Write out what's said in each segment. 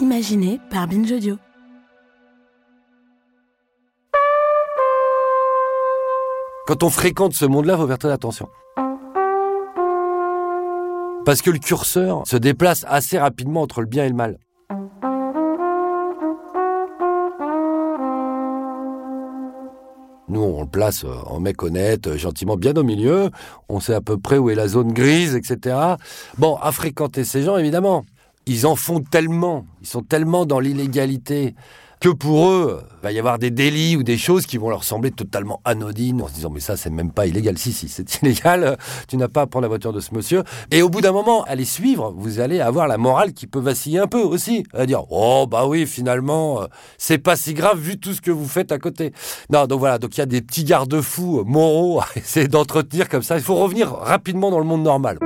Imaginé par Binge Audio. Quand on fréquente ce monde-là, faut faire très attention. Parce que le curseur se déplace assez rapidement entre le bien et le mal. Nous, on le place euh, en mec honnête, euh, gentiment, bien au milieu. On sait à peu près où est la zone grise, etc. Bon, à fréquenter ces gens, évidemment, ils en font tellement, ils sont tellement dans l'illégalité que pour eux, il va y avoir des délits ou des choses qui vont leur sembler totalement anodines en se disant mais ça c'est même pas illégal. Si, si, c'est illégal, tu n'as pas à prendre la voiture de ce monsieur. Et au bout d'un moment, à suivre, vous allez avoir la morale qui peut vaciller un peu aussi. À dire oh bah oui, finalement, euh, c'est pas si grave vu tout ce que vous faites à côté. Non, donc voilà, donc il y a des petits garde-fous moraux à essayer d'entretenir comme ça. Il faut revenir rapidement dans le monde normal.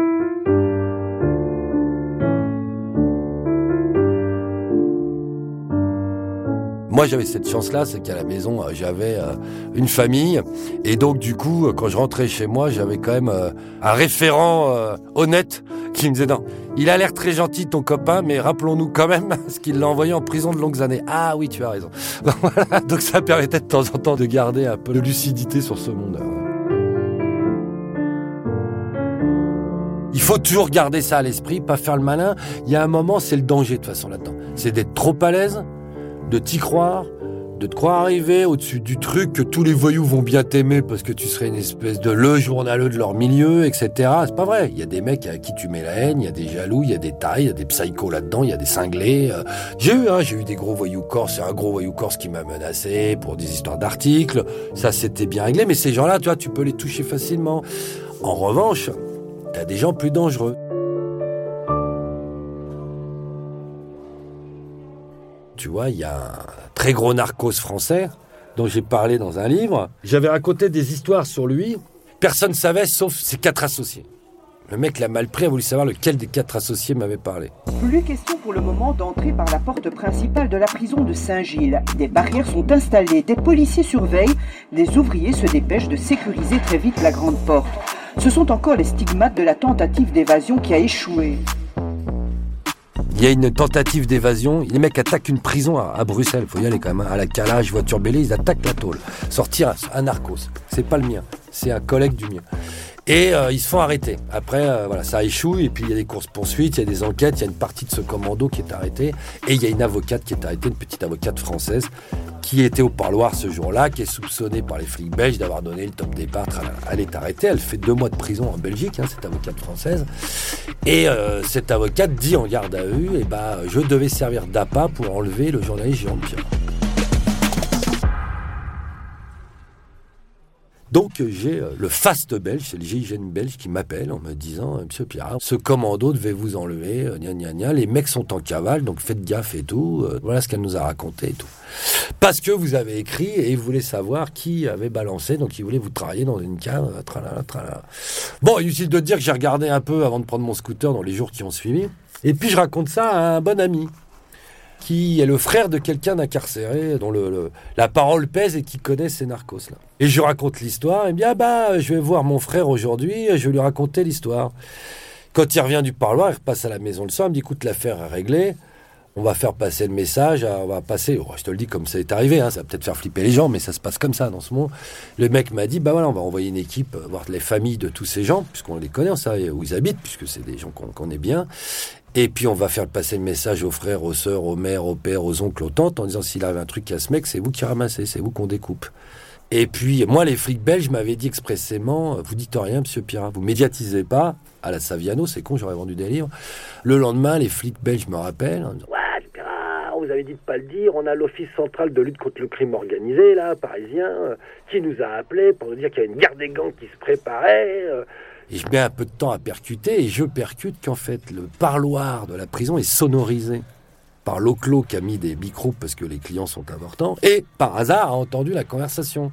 Moi, j'avais cette chance-là, c'est qu'à la maison, euh, j'avais euh, une famille. Et donc, du coup, euh, quand je rentrais chez moi, j'avais quand même un référent honnête qui me disait non, il a l'air très gentil, ton copain, mais rappelons-nous quand même ce qu'il l'a envoyé en prison de longues années. Ah oui, tu as raison. Donc, ça permettait de temps en temps de garder un peu de lucidité sur ce monde. Il faut toujours garder ça à l'esprit, pas faire le malin. Il y a un moment, c'est le danger de toute façon là-dedans. C'est d'être trop à l'aise, de t'y croire, de te croire arriver au-dessus du truc que tous les voyous vont bien t'aimer parce que tu serais une espèce de le journaleux de leur milieu, etc. C'est pas vrai. Il y a des mecs à qui tu mets la haine, il y a des jaloux, il y a des tailles, il y a des psychos là-dedans, il y a des cinglés. euh. J'ai eu, hein, j'ai eu des gros voyous corses, c'est un gros voyou corse qui m'a menacé pour des histoires d'articles. Ça, c'était bien réglé, mais ces gens-là, tu vois, tu peux les toucher facilement. En revanche, t'as des gens plus dangereux. Tu vois, il y a un très gros narcos français dont j'ai parlé dans un livre. J'avais raconté des histoires sur lui. Personne ne savait sauf ses quatre associés. Le mec l'a mal pris, a voulu savoir lequel des quatre associés m'avait parlé. Plus question pour le moment d'entrer par la porte principale de la prison de Saint-Gilles. Des barrières sont installées, des policiers surveillent, les ouvriers se dépêchent de sécuriser très vite la grande porte. Ce sont encore les stigmates de la tentative d'évasion qui a échoué. Il y a une tentative d'évasion. Les mecs attaquent une prison à, Bruxelles. Faut y aller quand même. hein. À la calage, voiture bêlée, ils attaquent la tôle. Sortir un narcos. C'est pas le mien. C'est un collègue du mien. Et euh, ils se font arrêter. Après, euh, voilà, ça échoue. Et puis il y a des courses poursuites, il y a des enquêtes. Il y a une partie de ce commando qui est arrêtée. Et il y a une avocate qui est arrêtée, une petite avocate française, qui était au parloir ce jour-là, qui est soupçonnée par les flics belges d'avoir donné le top départ. Elle est arrêtée. Elle fait deux mois de prison en Belgique, hein, cette avocate française. Et euh, cette avocate dit en garde à vue, eh ben, je devais servir d'appât pour enlever le journaliste Jean Pierre. Donc euh, j'ai euh, le FAST belge, c'est le GIGN belge qui m'appelle en me disant euh, Monsieur Pierre, ce commando devait vous enlever, gna gna gna, les mecs sont en cavale, donc faites gaffe et tout. Voilà ce qu'elle nous a raconté et tout. Parce que vous avez écrit et vous voulez savoir qui avait balancé, donc il voulait vous travailler dans une cave, tralala, tralala. Bon, inutile de dire que j'ai regardé un peu avant de prendre mon scooter dans les jours qui ont suivi. Et puis je raconte ça à un bon ami qui est le frère de quelqu'un d'incarcéré, dont le, la parole pèse et qui connaît ces narcos-là. Et je raconte l'histoire, et bien, ah bah, je vais voir mon frère aujourd'hui, je vais lui raconter l'histoire. Quand il revient du parloir, il repasse à la maison le soir, il me dit, écoute, l'affaire est réglée, on va faire passer le message, on va passer, oh, je te le dis comme ça est arrivé, hein, ça va peut-être faire flipper les gens, mais ça se passe comme ça dans ce monde. Le mec m'a dit, bah voilà, on va envoyer une équipe, euh, voir les familles de tous ces gens, puisqu'on les connaît, on sait où ils habitent, puisque c'est des gens qu'on connaît bien. Et puis on va faire passer le message aux frères, aux sœurs, aux mères, aux pères, aux oncles, aux tantes, en disant s'il arrive un truc à ce mec, c'est vous qui ramassez, c'est vous qu'on découpe. Et puis moi, les flics belges m'avaient dit expressément, vous dites rien, Monsieur Pirard, vous médiatisez pas. À la Saviano, c'est con, j'aurais vendu des livres. Le lendemain, les flics belges me rappellent. en disant, Ouais, vous avez dit de pas le dire, on a l'Office central de lutte contre le crime organisé, là, parisien, euh, qui nous a appelés pour nous dire qu'il y a une guerre des gangs qui se préparait. Et je mets un peu de temps à percuter, et je percute qu'en fait, le parloir de la prison est sonorisé par l'Oclo qui a mis des micros parce que les clients sont importants, et par hasard a entendu la conversation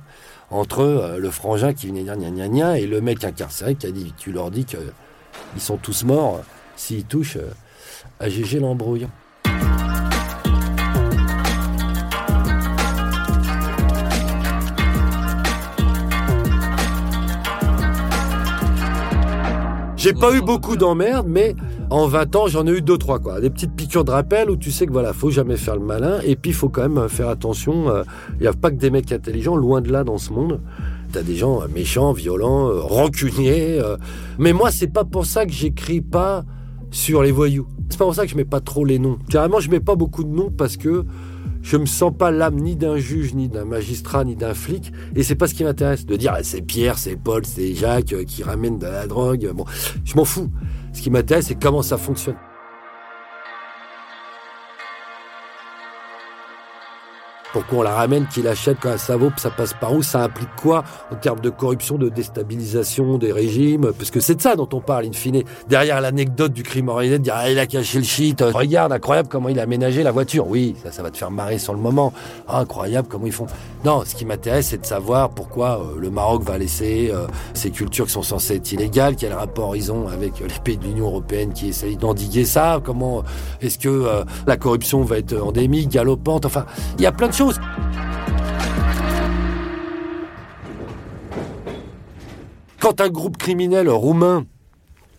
entre euh, le frangin qui venait dire gna gna gna et le mec incarcéré qui a dit tu leur dis qu'ils sont tous morts euh, s'ils touchent euh, à GG. J'ai pas eu beaucoup d'emmerdes, mais en 20 ans, j'en ai eu deux, trois, quoi. Des petites piqûres de rappel où tu sais que voilà, faut jamais faire le malin. Et puis, faut quand même faire attention. euh, Il n'y a pas que des mecs intelligents, loin de là dans ce monde. T'as des gens euh, méchants, violents, euh, rancuniers. euh. Mais moi, c'est pas pour ça que j'écris pas sur les voyous. C'est pas pour ça que je mets pas trop les noms. Carrément, je mets pas beaucoup de noms parce que je me sens pas l'âme ni d'un juge, ni d'un magistrat, ni d'un flic. Et c'est pas ce qui m'intéresse. De dire, c'est Pierre, c'est Paul, c'est Jacques euh, qui ramènent de la drogue. Bon, je m'en fous. Ce qui m'intéresse, c'est comment ça fonctionne. Pourquoi on la ramène, qui l'achète, quand ça vaut, ça passe par où, ça implique quoi en termes de corruption, de déstabilisation des régimes Parce que c'est de ça dont on parle, in fine. Derrière l'anecdote du crime organisé, de dire ah, il a caché le shit, regarde, incroyable comment il a aménagé la voiture. Oui, ça, ça va te faire marrer sur le moment. Incroyable comment ils font. Non, ce qui m'intéresse, c'est de savoir pourquoi euh, le Maroc va laisser euh, ces cultures qui sont censées être illégales, quel rapport ils ont avec euh, les pays de l'Union européenne qui essayent d'endiguer ça, comment est-ce que la corruption va être endémique, galopante, enfin, il y a plein de Quand un groupe criminel roumain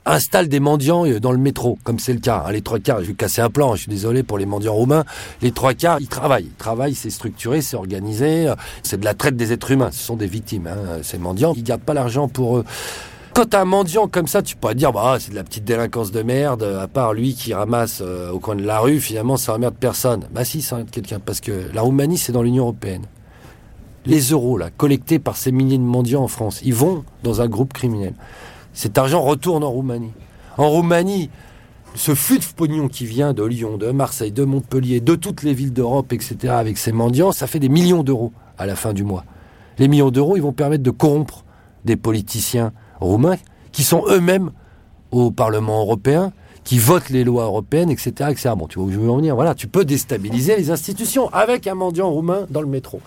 installe des mendiants euh, dans le métro, comme c'est le cas, hein, les trois quarts, je vais casser un plan, je suis désolé pour les mendiants roumains, les trois quarts, ils travaillent, ils travaillent, c'est structuré, c'est organisé, euh, c'est de la traite des êtres humains, ce sont des victimes, hein, ces mendiants, ils gardent pas l'argent pour eux. Quand t'as un mendiant comme ça, tu pourrais dire, bah, c'est de la petite délinquance de merde, à part lui qui ramasse euh, au coin de la rue, finalement, ça emmerde personne. Bah si, ça emmerde quelqu'un, parce que la Roumanie, c'est dans l'Union Européenne. Les euros, là, collectés par ces milliers de mendiants en France, ils vont dans un groupe criminel. Cet argent retourne en Roumanie. En Roumanie, ce flux de pognon qui vient de Lyon, de Marseille, de Montpellier, de toutes les villes d'Europe, etc., avec ces mendiants, ça fait des millions d'euros à la fin du mois. Les millions d'euros, ils vont permettre de corrompre des politiciens roumains qui sont eux-mêmes au Parlement européen, qui votent les lois européennes, etc., etc. Bon, tu vois où je veux en venir. Voilà, tu peux déstabiliser les institutions avec un mendiant roumain dans le métro.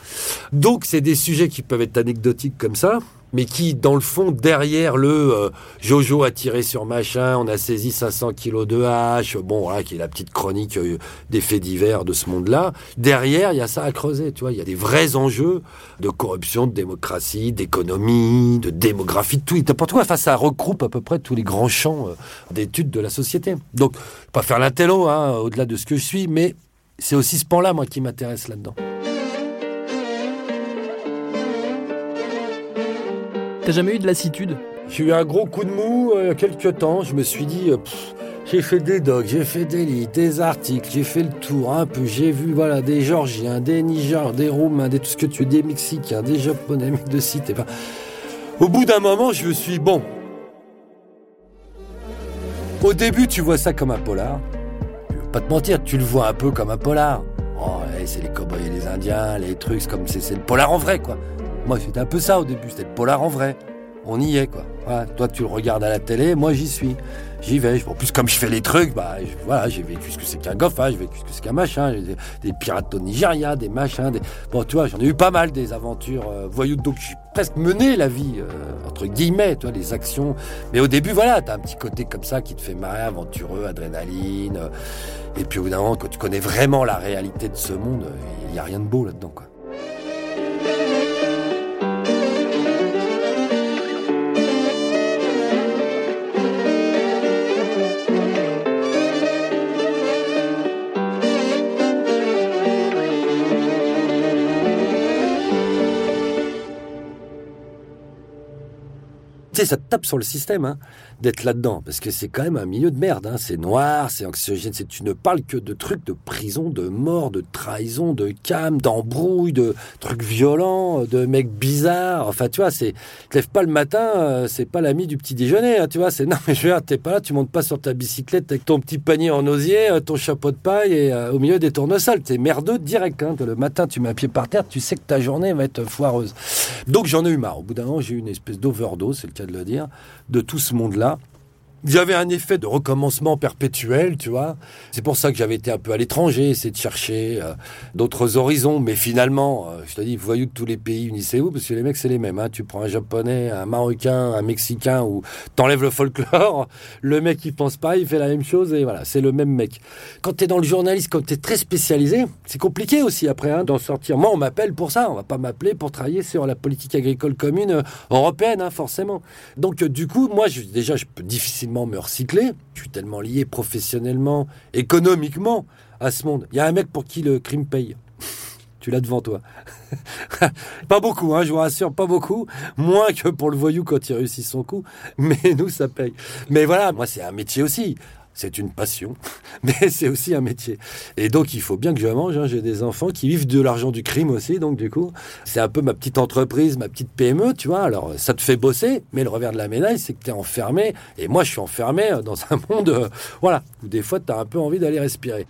Donc, c'est des sujets qui peuvent être anecdotiques comme ça, mais qui, dans le fond, derrière le euh, Jojo a tiré sur machin, on a saisi 500 kilos de hache, bon, voilà, qui est la petite chronique euh, des faits divers de ce monde-là. Derrière, il y a ça à creuser, tu vois. Il y a des vrais enjeux de corruption, de démocratie, d'économie, de démographie, de tout. N'importe quoi. Enfin, ça regroupe à peu près tous les grands champs euh, d'études de la société. Donc, je vais pas faire l'intello, hein, au-delà de ce que je suis, mais c'est aussi ce pan-là, moi, qui m'intéresse là-dedans. T'as jamais eu de lassitude? J'ai eu un gros coup de mou euh, il y a quelques temps. Je me suis dit, euh, j'ai fait des docs, j'ai fait des livres, des articles, j'ai fait le tour un peu. J'ai vu voilà des Georgiens, des Nigériens, des Roumains, des tout ce que tu veux, des Mexicains, des Japonais, de site. Et ben, au bout d'un moment, je me suis dit, bon. Au début, tu vois ça comme un polar. Je vais pas te mentir, tu le vois un peu comme un polar. Oh, c'est les cowboys et les indiens, les trucs, comme c'est le polar en vrai, quoi. Moi, c'était un peu ça au début, c'était le polar en vrai. On y est, quoi. Toi, tu le regardes à la télé, moi, j'y suis. J'y vais. En plus, comme je fais les trucs, bah, voilà, j'ai vécu ce que c'est qu'un goff, hein, j'ai vécu ce que c'est qu'un machin, des, des pirates au Nigeria, des machins, des... Bon, tu vois, j'en ai eu pas mal des aventures euh, voyous, donc j'ai presque mené la vie, euh, entre guillemets, tu vois, les actions. Mais au début, voilà, t'as un petit côté comme ça qui te fait marrer, aventureux, adrénaline. euh, et puis au bout d'un moment, quand tu connais vraiment la réalité de ce monde, il y a rien de beau là-dedans, quoi. Ça te tape sur le système hein, d'être là-dedans, parce que c'est quand même un milieu de merde. Hein. C'est noir, c'est anxiogène, c'est tu ne parles que de trucs de prison, de mort, de trahison, de cam, d'embrouille, de trucs violents, de mecs bizarres. Enfin, tu vois, c'est te lèves pas le matin, euh, c'est pas l'ami du petit déjeuner. Hein, tu vois, c'est non mais je veux dire, t'es pas là, tu montes pas sur ta bicyclette avec ton petit panier en osier, euh, ton chapeau de paille et euh, au milieu des tournesols. T'es merdeux direct. Hein. Le matin, tu mets un pied par terre, tu sais que ta journée va être foireuse. Donc j'en ai eu marre. Au bout d'un moment, j'ai eu une espèce d'overdose, c'est le cas de le dire, de tout ce monde-là. Il y avait un effet de recommencement perpétuel, tu vois. C'est pour ça que j'avais été un peu à l'étranger, essayer de chercher euh, d'autres horizons. Mais finalement, euh, je te dis, voyous de tous les pays, unissez-vous, parce que les mecs, c'est les mêmes. Hein. Tu prends un japonais, un marocain, un mexicain, ou t'enlèves le folklore, le mec, il pense pas, il fait la même chose, et voilà, c'est le même mec. Quand t'es dans le journalisme, quand t'es très spécialisé, c'est compliqué aussi après hein, d'en sortir. Moi, on m'appelle pour ça, on va pas m'appeler pour travailler sur la politique agricole commune euh, européenne, hein, forcément. Donc, du coup, moi, je, déjà, je peux difficilement me recycler. Je suis tellement lié professionnellement, économiquement à ce monde. Il y a un mec pour qui le crime paye. tu l'as devant toi. pas beaucoup, hein, je vous rassure, pas beaucoup. Moins que pour le voyou quand il réussit son coup. Mais nous, ça paye. Mais voilà, moi, c'est un métier aussi c'est une passion, mais c'est aussi un métier. Et donc, il faut bien que je mange. Hein. J'ai des enfants qui vivent de l'argent du crime aussi, donc du coup, c'est un peu ma petite entreprise, ma petite PME, tu vois. Alors, ça te fait bosser, mais le revers de la médaille, c'est que tu es enfermé. Et moi, je suis enfermé euh, dans un monde, euh, voilà, où des fois, tu as un peu envie d'aller respirer.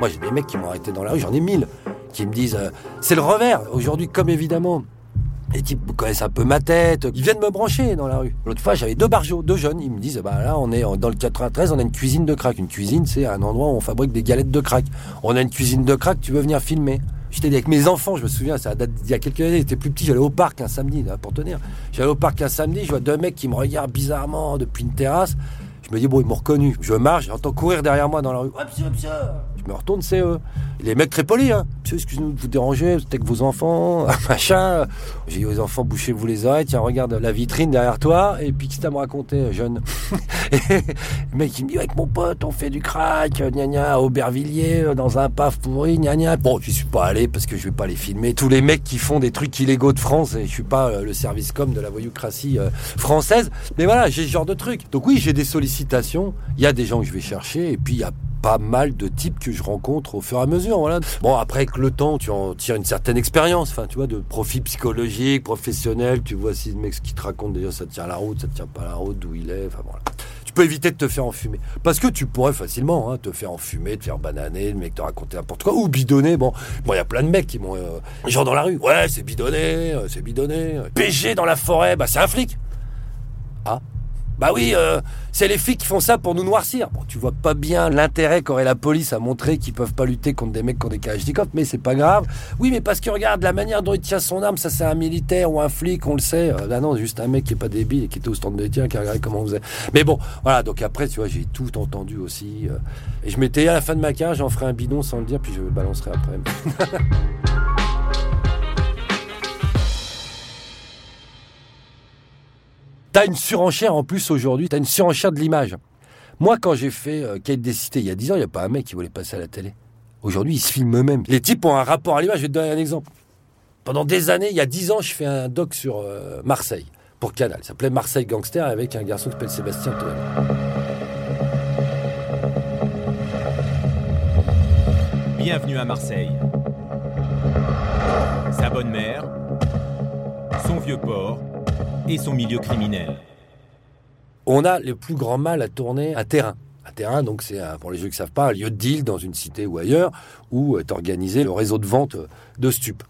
Moi, j'ai des mecs qui m'ont arrêté dans la rue, j'en ai mille, qui me disent, euh, c'est le revers. Aujourd'hui, comme évidemment, les types connaissent un peu ma tête. Ils viennent me brancher dans la rue. L'autre fois, j'avais deux barjots, deux jeunes. Ils me disent, bah là, on est dans le 93, on a une cuisine de crack. Une cuisine, c'est un endroit où on fabrique des galettes de crack. On a une cuisine de crack, tu veux venir filmer J'étais avec mes enfants, je me souviens, ça date d'il y a quelques années, j'étais plus petit, j'allais au parc un samedi, pour tenir. J'allais au parc un samedi, je vois deux mecs qui me regardent bizarrement depuis une terrasse. Je me dis, bon, ils m'ont reconnu. Je marche, j'entends courir derrière moi dans la rue. Hop, monsieur, monsieur Me retourne, c'est eux. Les mecs très polis, hein. Monsieur, excusez-nous de vous déranger, êtes avec vos enfants, machin. J'ai dit aux enfants, bouchez-vous les oreilles, tiens, regarde la vitrine derrière toi. Et puis, qu'est-ce que me raconter, jeune Le mec, il me dit, avec mon pote, on fait du crack, gna gna, à Aubervilliers, dans un paf pourri, gna gna. Bon, je suis pas allé parce que je vais pas les filmer. Tous les mecs qui font des trucs illégaux de France, et je suis pas euh, le service com de la voyoucratie euh, française. Mais voilà, j'ai ce genre de truc. Donc oui, j'ai des sollicitations il y a des gens que je vais chercher, et puis il y a pas mal de types que je rencontre au fur et à mesure. Voilà. Bon, après, avec le temps, tu en tires une certaine expérience, enfin, tu vois, de profil psychologique, professionnel. Tu vois si le mec qui te raconte déjà ça tient la route, ça tient pas la route, d'où il est. Enfin, voilà. Tu peux éviter de te faire enfumer. Parce que tu pourrais facilement hein, te faire enfumer, te faire bananer, le mec te raconter n'importe quoi, ou bidonner. Bon, bon, il y a plein de mecs qui m'ont. Euh, gens dans la rue. Ouais, c'est bidonné, euh, c'est bidonné. PG dans la forêt, bah c'est un flic. Ah, bah oui, euh, c'est les flics qui font ça pour nous noircir. Bon, tu vois pas bien l'intérêt qu'aurait la police à montrer qu'ils peuvent pas lutter contre des mecs qui ont des Kalachnikov, mais c'est pas grave. Oui, mais parce que regarde la manière dont il tient son arme, ça c'est un militaire ou un flic, on le sait. Euh, là non, juste un mec qui est pas débile et qui était au stand de tir, qui a regardé comment on faisait. Mais bon, voilà. Donc après, tu vois, j'ai tout entendu aussi. Euh, et je m'étais à la fin de ma carrière, j'en ferai un bidon sans le dire, puis je le balancerai après. T'as une surenchère en plus aujourd'hui, t'as une surenchère de l'image. Moi, quand j'ai fait euh, Quête des cités il y a 10 ans, il n'y a pas un mec qui voulait passer à la télé. Aujourd'hui, ils se filment eux-mêmes. Les types ont un rapport à l'image. Je vais te donner un exemple. Pendant des années, il y a 10 ans, je fais un doc sur euh, Marseille pour Canal. Ça s'appelait Marseille Gangster avec un garçon qui s'appelle Sébastien Toen. Bienvenue à Marseille. Sa bonne mère, son vieux port et son milieu criminel. On a le plus grand mal à tourner à terrain. À terrain, donc c'est pour les jeux qui ne savent pas, un lieu de deal dans une cité ou ailleurs où est organisé le réseau de vente de stupes.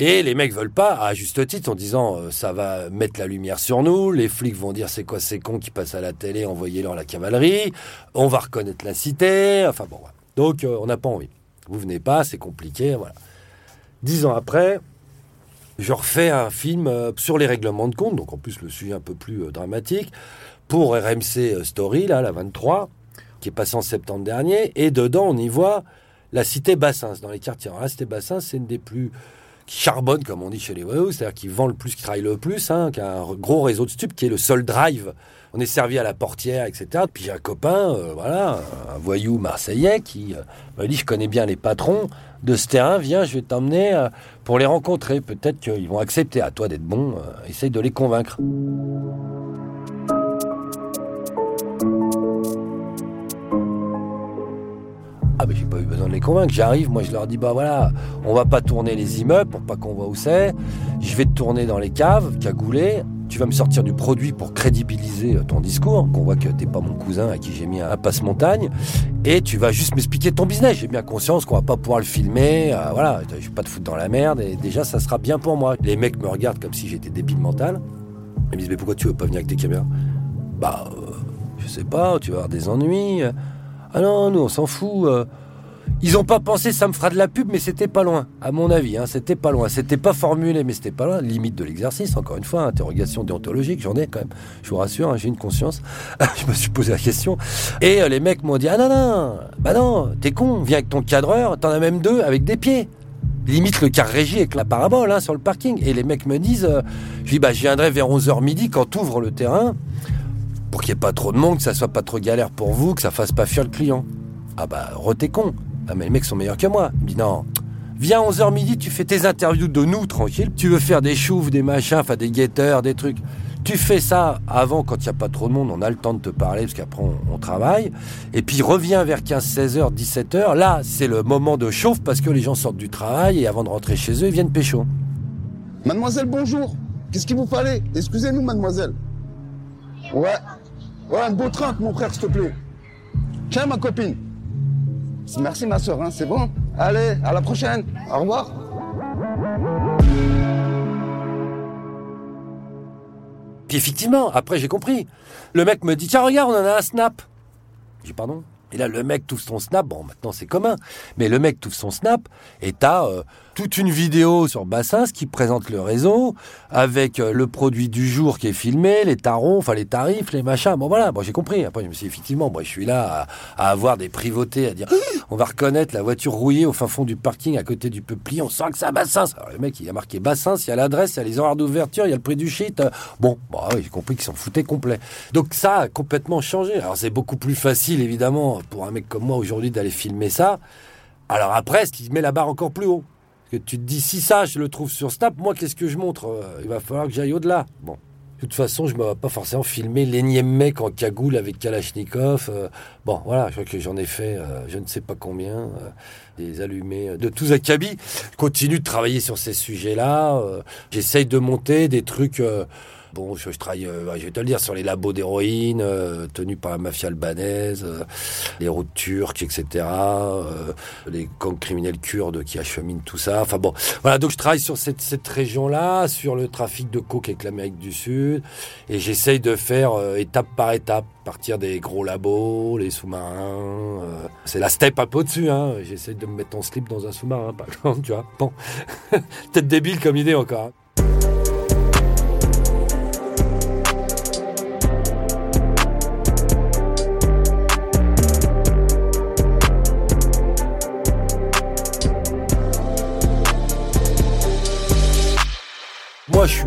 Et les mecs veulent pas, à juste titre, en disant euh, ça va mettre la lumière sur nous, les flics vont dire c'est quoi ces cons qui passent à la télé, envoyez-leur la cavalerie, on va reconnaître la cité, enfin bon, donc euh, on n'a pas envie. Vous venez pas, c'est compliqué, voilà. Dix ans après, je refais un film euh, sur les règlements de compte, donc en plus le sujet un peu plus euh, dramatique, pour RMC euh, Story, là, la 23, qui est passé en septembre dernier, et dedans on y voit la cité Bassins, dans les quartiers. la cité Bassins, c'est une des plus charbonne, comme on dit chez les voyous, c'est-à-dire qui vend le plus, qui travaille le plus, hein, qui a un gros réseau de stupes, qui est le seul drive. On est servi à la portière, etc. Puis j'ai un copain, voilà, un voyou marseillais qui euh, m'a dit, je connais bien les patrons de ce terrain, viens, je vais t'emmener pour les rencontrer. Peut-être qu'ils vont accepter. À toi d'être bon, euh, essaye de les convaincre. Ah ben j'ai pas eu besoin de les convaincre, j'arrive, moi je leur dis bah voilà, on va pas tourner les immeubles pour pas qu'on voit où c'est, je vais te tourner dans les caves, cagoulé, tu vas me sortir du produit pour crédibiliser euh, ton discours, qu'on voit que t'es pas mon cousin à qui j'ai mis un passe-montagne, et tu vas juste m'expliquer ton business, j'ai bien conscience qu'on va pas pouvoir le filmer, euh, voilà, je vais pas te foutre dans la merde, et déjà ça sera bien pour moi. Les mecs me regardent comme si j'étais débile mental, ils me disent mais pourquoi tu veux pas venir avec tes caméras? Bah euh, je sais pas, tu vas avoir des ennuis. Ah non, nous on s'en fout. Ils ont pas pensé ça me fera de la pub, mais c'était pas loin, à mon avis. Hein, c'était pas loin. C'était pas formulé, mais c'était pas loin. Limite de l'exercice, encore une fois, interrogation déontologique, j'en ai quand même. Je vous rassure, hein, j'ai une conscience. je me suis posé la question. Et euh, les mecs m'ont dit Ah non, non, bah non, t'es con, viens avec ton cadreur, t'en as même deux avec des pieds. Limite le car régie avec la parabole hein, sur le parking. Et les mecs me disent euh, Je dis bah je viendrai vers 11h midi quand t'ouvres le terrain pour qu'il n'y ait pas trop de monde, que ça soit pas trop galère pour vous, que ça fasse pas fuir le client. Ah bah, re t'es con. Ah mais les mecs sont meilleurs que moi. Il non. Viens 11h midi, tu fais tes interviews de nous, tranquille. Tu veux faire des chouves, des machins, enfin des guetteurs, des trucs. Tu fais ça avant, quand il n'y a pas trop de monde, on a le temps de te parler, parce qu'après on, on travaille. Et puis reviens vers 15, 16h, 17h. Là, c'est le moment de chauffe, parce que les gens sortent du travail, et avant de rentrer chez eux, ils viennent pécho. Mademoiselle, bonjour. Qu'est-ce qu'il vous fallait? Excusez-nous, mademoiselle. Ouais. Ouais, un beau train, mon frère, s'il te plaît. Tiens, ma copine. Merci, ma soeur, hein, c'est bon Allez, à la prochaine. Au revoir. Puis effectivement, après j'ai compris. Le mec me dit tiens regarde, on en a un snap. J'ai pardon? Et là le mec touche son snap. Bon maintenant c'est commun, mais le mec touche son snap et t'as euh, toute une vidéo sur Bassins qui présente le réseau avec euh, le produit du jour qui est filmé, les tarons, enfin les tarifs, les machins. Bon voilà, bon j'ai compris. Après je me suis dit, effectivement, moi je suis là à, avoir des privautés, à dire on va reconnaître la voiture rouillée au fin fond du parking à côté du peuplier. On sent que c'est à Bassins. Alors le mec il a marqué Bassins, il y a l'adresse, il y a les horaires d'ouverture, il y a le prix du shit. Euh, Bon, bah j'ai compris qu'ils s'en foutaient complet. Donc ça a complètement changé. Alors c'est beaucoup plus facile évidemment pour un mec comme moi aujourd'hui d'aller filmer ça. Alors après, ce qui met la barre encore plus haut. Que tu te dis, si ça, je le trouve sur Snap, moi, qu'est-ce que je montre Euh, Il va falloir que j'aille au-delà. Bon. De toute façon, je ne vais pas forcément filmer l'énième mec en cagoule avec Kalachnikov. Euh, bon, voilà, je crois que j'en ai fait euh, je ne sais pas combien, des allumés de tous acabits. Je continue de travailler sur ces sujets-là. J'essaye de monter des trucs... Bon, je, je travaille, euh, je vais te le dire, sur les labos d'héroïne euh, tenus par la mafia albanaise, euh, les routes turques, etc., les gangs criminels kurdes qui acheminent tout ça. Enfin bon, voilà, donc je travaille sur cette, cette région-là, sur le trafic de coke avec l'Amérique du Sud, et j'essaye de faire étape par étape, partir des gros labos, les sous-marins. euh, c'est la step un peu au-dessus, hein. J'essaye de me mettre en slip dans un sous-marin, par exemple, tu vois. Bon, peut-être débile comme idée encore. hein.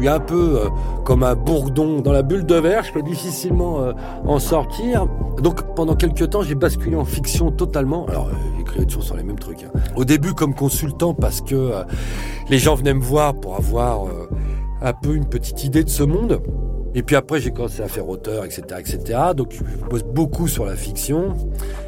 Un peu euh, comme un bourdon dans la bulle de verre. Je peux difficilement euh, en sortir. Donc, pendant quelques temps, j'ai basculé en fiction totalement. Alors, euh, j'écrivais toujours sur les mêmes trucs. hein. Au début, comme consultant, parce que euh, les gens venaient me voir pour avoir un peu une petite idée de ce monde. Et puis après, j'ai commencé à faire auteur, etc., etc. Donc, je bosse beaucoup sur la fiction.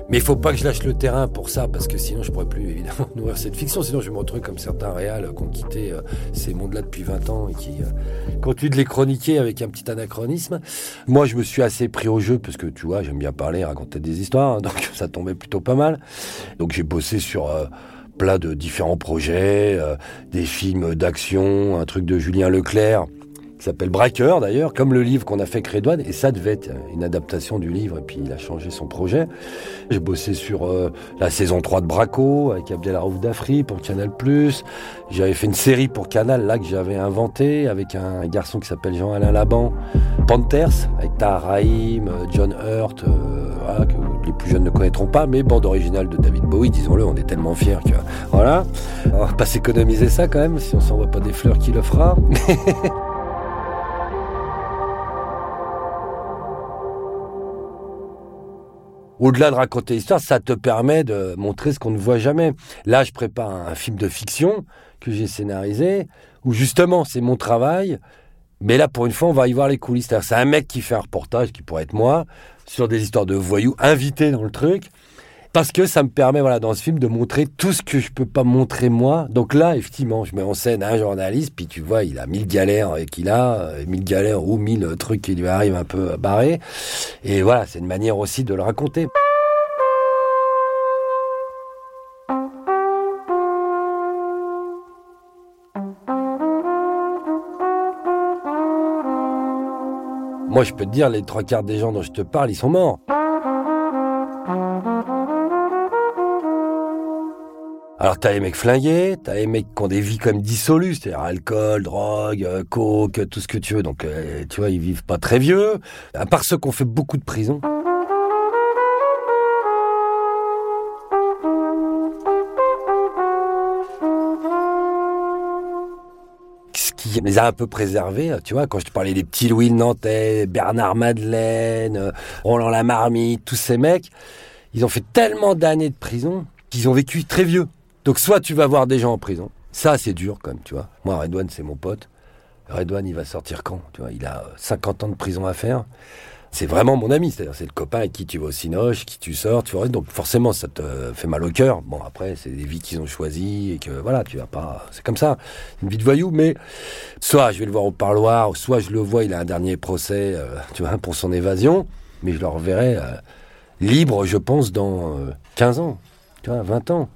Mais il faut pas que je lâche le terrain pour ça, parce que sinon, je pourrais plus, évidemment, nourrir cette fiction. Sinon, je vais me retrouver comme certains réals qui ont quitté euh, ces mondes-là depuis 20 ans et qui euh, continuent de les chroniquer avec un petit anachronisme. Moi, je me suis assez pris au jeu, parce que, tu vois, j'aime bien parler, raconter des histoires, hein, donc ça tombait plutôt pas mal. Donc, j'ai bossé sur... euh, plein de différents projets, des films d'action, un truc de Julien Leclerc qui s'appelle Braqueur d'ailleurs, comme le livre qu'on a fait Crédouane, et ça devait être une adaptation du livre, et puis il a changé son projet. J'ai bossé sur euh, la saison 3 de Braco, avec Abdelarouf Dafri pour Canal+. J'avais fait une série pour Canal, là, que j'avais inventée, avec un garçon qui s'appelle Jean-Alain Laban, Panthers, avec Tahar euh, John Hurt, euh, voilà, que les plus jeunes ne connaîtront pas, mais bande originale de David Bowie, disons-le, on est tellement fiers que voilà. On va pas s'économiser ça quand même, si on s'envoie pas des fleurs qui le fera. Au-delà de raconter l'histoire, ça te permet de montrer ce qu'on ne voit jamais. Là, je prépare un film de fiction que j'ai scénarisé, où justement, c'est mon travail. Mais là, pour une fois, on va y voir les coulisses. C'est un mec qui fait un reportage, qui pourrait être moi, sur des histoires de voyous, invité dans le truc parce que ça me permet, voilà, dans ce film, de montrer tout ce que je peux pas montrer moi. Donc là, effectivement, je mets en scène un journaliste, puis tu vois, il a mille galères et qu'il a, euh, mille galères ou mille trucs qui lui arrivent un peu barrés. Et voilà, c'est une manière aussi de le raconter. Moi, je peux te dire, les trois quarts des gens dont je te parle, ils sont morts. Alors t'as les mecs flingués, t'as les mecs qui ont des vies comme dissolues, c'est-à-dire alcool, drogue, euh, coke, tout ce que tu veux. Donc euh, tu vois, ils vivent pas très vieux. À part ceux qui ont fait beaucoup de prison. Qui les a un peu préservés, tu vois, quand je te parlais des petits Louis Nantais, Bernard Madeleine, euh, Roland Lamarmite, tous ces mecs, ils ont fait tellement d'années de prison qu'ils ont vécu très vieux. Donc soit tu vas voir des gens en prison, ça c'est dur quand même, tu vois. Moi Redouane c'est mon pote. Redouane il va sortir quand Tu vois, il a 50 ans de prison à faire. C'est vraiment mon ami, c'est-à-dire c'est le copain avec qui tu vas au cinoche, qui tu sors, tu vois. Donc forcément ça te fait mal au cœur. Bon après c'est des vies qu'ils ont choisies et que voilà tu vas pas, c'est comme ça, une vie de voyou. Mais soit je vais le voir au parloir, soit je le vois, il a un dernier procès, euh, tu vois, pour son évasion. Mais je le reverrai euh, libre, je pense, dans 15 euh, ans, tu vois, 20 ans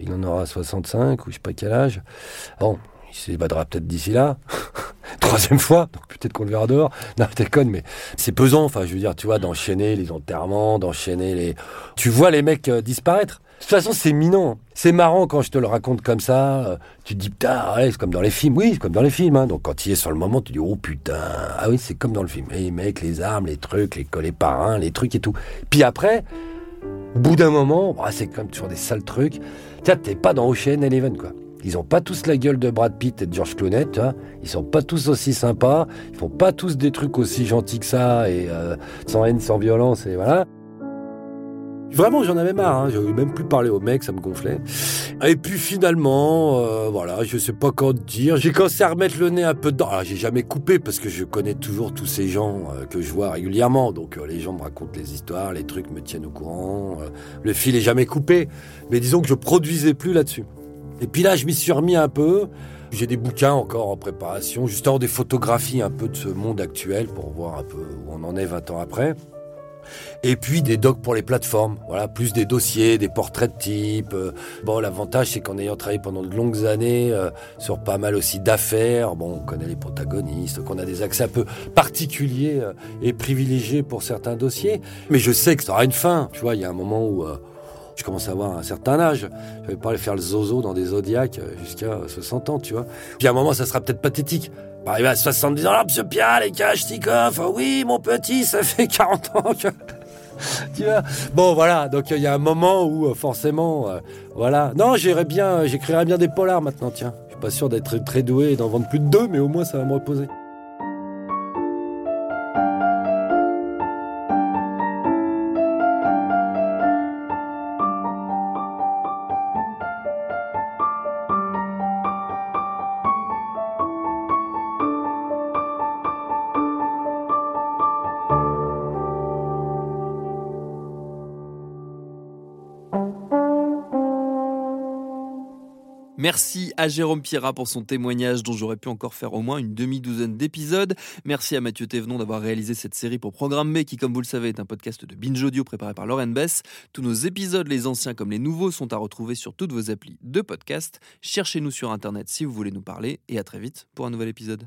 il en aura 65 ou je sais pas quel âge. Bon, il s'évadera peut-être d'ici là. Troisième fois, donc peut-être qu'on le verra dehors. Non, t'es conne, mais c'est pesant, enfin, je veux dire, tu vois, d'enchaîner les enterrements, d'enchaîner les... Tu vois les mecs euh, disparaître. De toute façon, c'est minant. C'est marrant quand je te le raconte comme ça. Euh, tu te dis, putain, ouais, c'est comme dans les films. Oui, c'est comme dans les films. Hein. Donc quand il est sur le moment, tu dis, oh putain. Ah oui, c'est comme dans le film. Les mecs, les armes, les trucs, les collets parrains, les trucs et tout. Puis après, au bout d'un moment, bah, c'est comme toujours des sales trucs. Tiens, t'es pas dans Ocean Eleven, quoi. Ils ont pas tous la gueule de Brad Pitt et de George Clooney, tu vois. Ils sont pas tous aussi sympas. Ils font pas tous des trucs aussi gentils que ça et euh, sans haine, sans violence et voilà. Vraiment, j'en avais marre. Hein. J'avais même plus parlé au mec, ça me gonflait. Et puis finalement, euh, voilà, je sais pas quoi dire. J'ai commencé à remettre le nez un peu dedans. Alors, j'ai jamais coupé parce que je connais toujours tous ces gens euh, que je vois régulièrement. Donc, euh, les gens me racontent les histoires, les trucs me tiennent au courant. le fil est jamais coupé. Mais disons que je produisais plus là-dessus. Et puis là, je m'y suis remis un peu. J'ai des bouquins encore en préparation, justement des photographies un peu de ce monde actuel pour voir un peu où on en est 20 ans après. Et puis des docs pour les plateformes. Voilà, plus des dossiers, des portraits de type. Euh, bon, l'avantage, c'est qu'en ayant travaillé pendant de longues années euh, sur pas mal aussi d'affaires, bon, on connaît les protagonistes, qu'on a des accès un peu particuliers euh, et privilégiés pour certains dossiers. Mais je sais que ça aura une fin. Tu vois, il y a un moment où je commence à avoir un certain âge. Je vais pas aller faire le zozo dans des zodiacs jusqu'à 60 ans, tu vois. Puis à un moment, ça sera peut-être pathétique. Arrivé à 70 ans, là, monsieur Pierre, les Kalachnikov, oui, mon petit, ça fait 40 ans que... tu vois Bon, voilà, donc il y a un moment où, euh, forcément, euh, voilà. Non, j'irais bien, j'écrirais bien des polars maintenant, tiens. Je suis pas sûr d'être très doué et d'en vendre plus de deux, mais au moins ça va me reposer. À Jérôme Pierrat pour son témoignage dont j'aurais pu encore faire au moins une demi-douzaine d'épisodes. Merci à Mathieu Thévenon d'avoir réalisé cette série pour Programme qui, comme vous le savez, est un podcast de Binge Audio préparé par Lauren Bess. Tous nos épisodes, les anciens comme les nouveaux, sont à retrouver sur toutes vos applis de podcast. Cherchez-nous sur Internet si vous voulez nous parler et à très vite pour un nouvel épisode.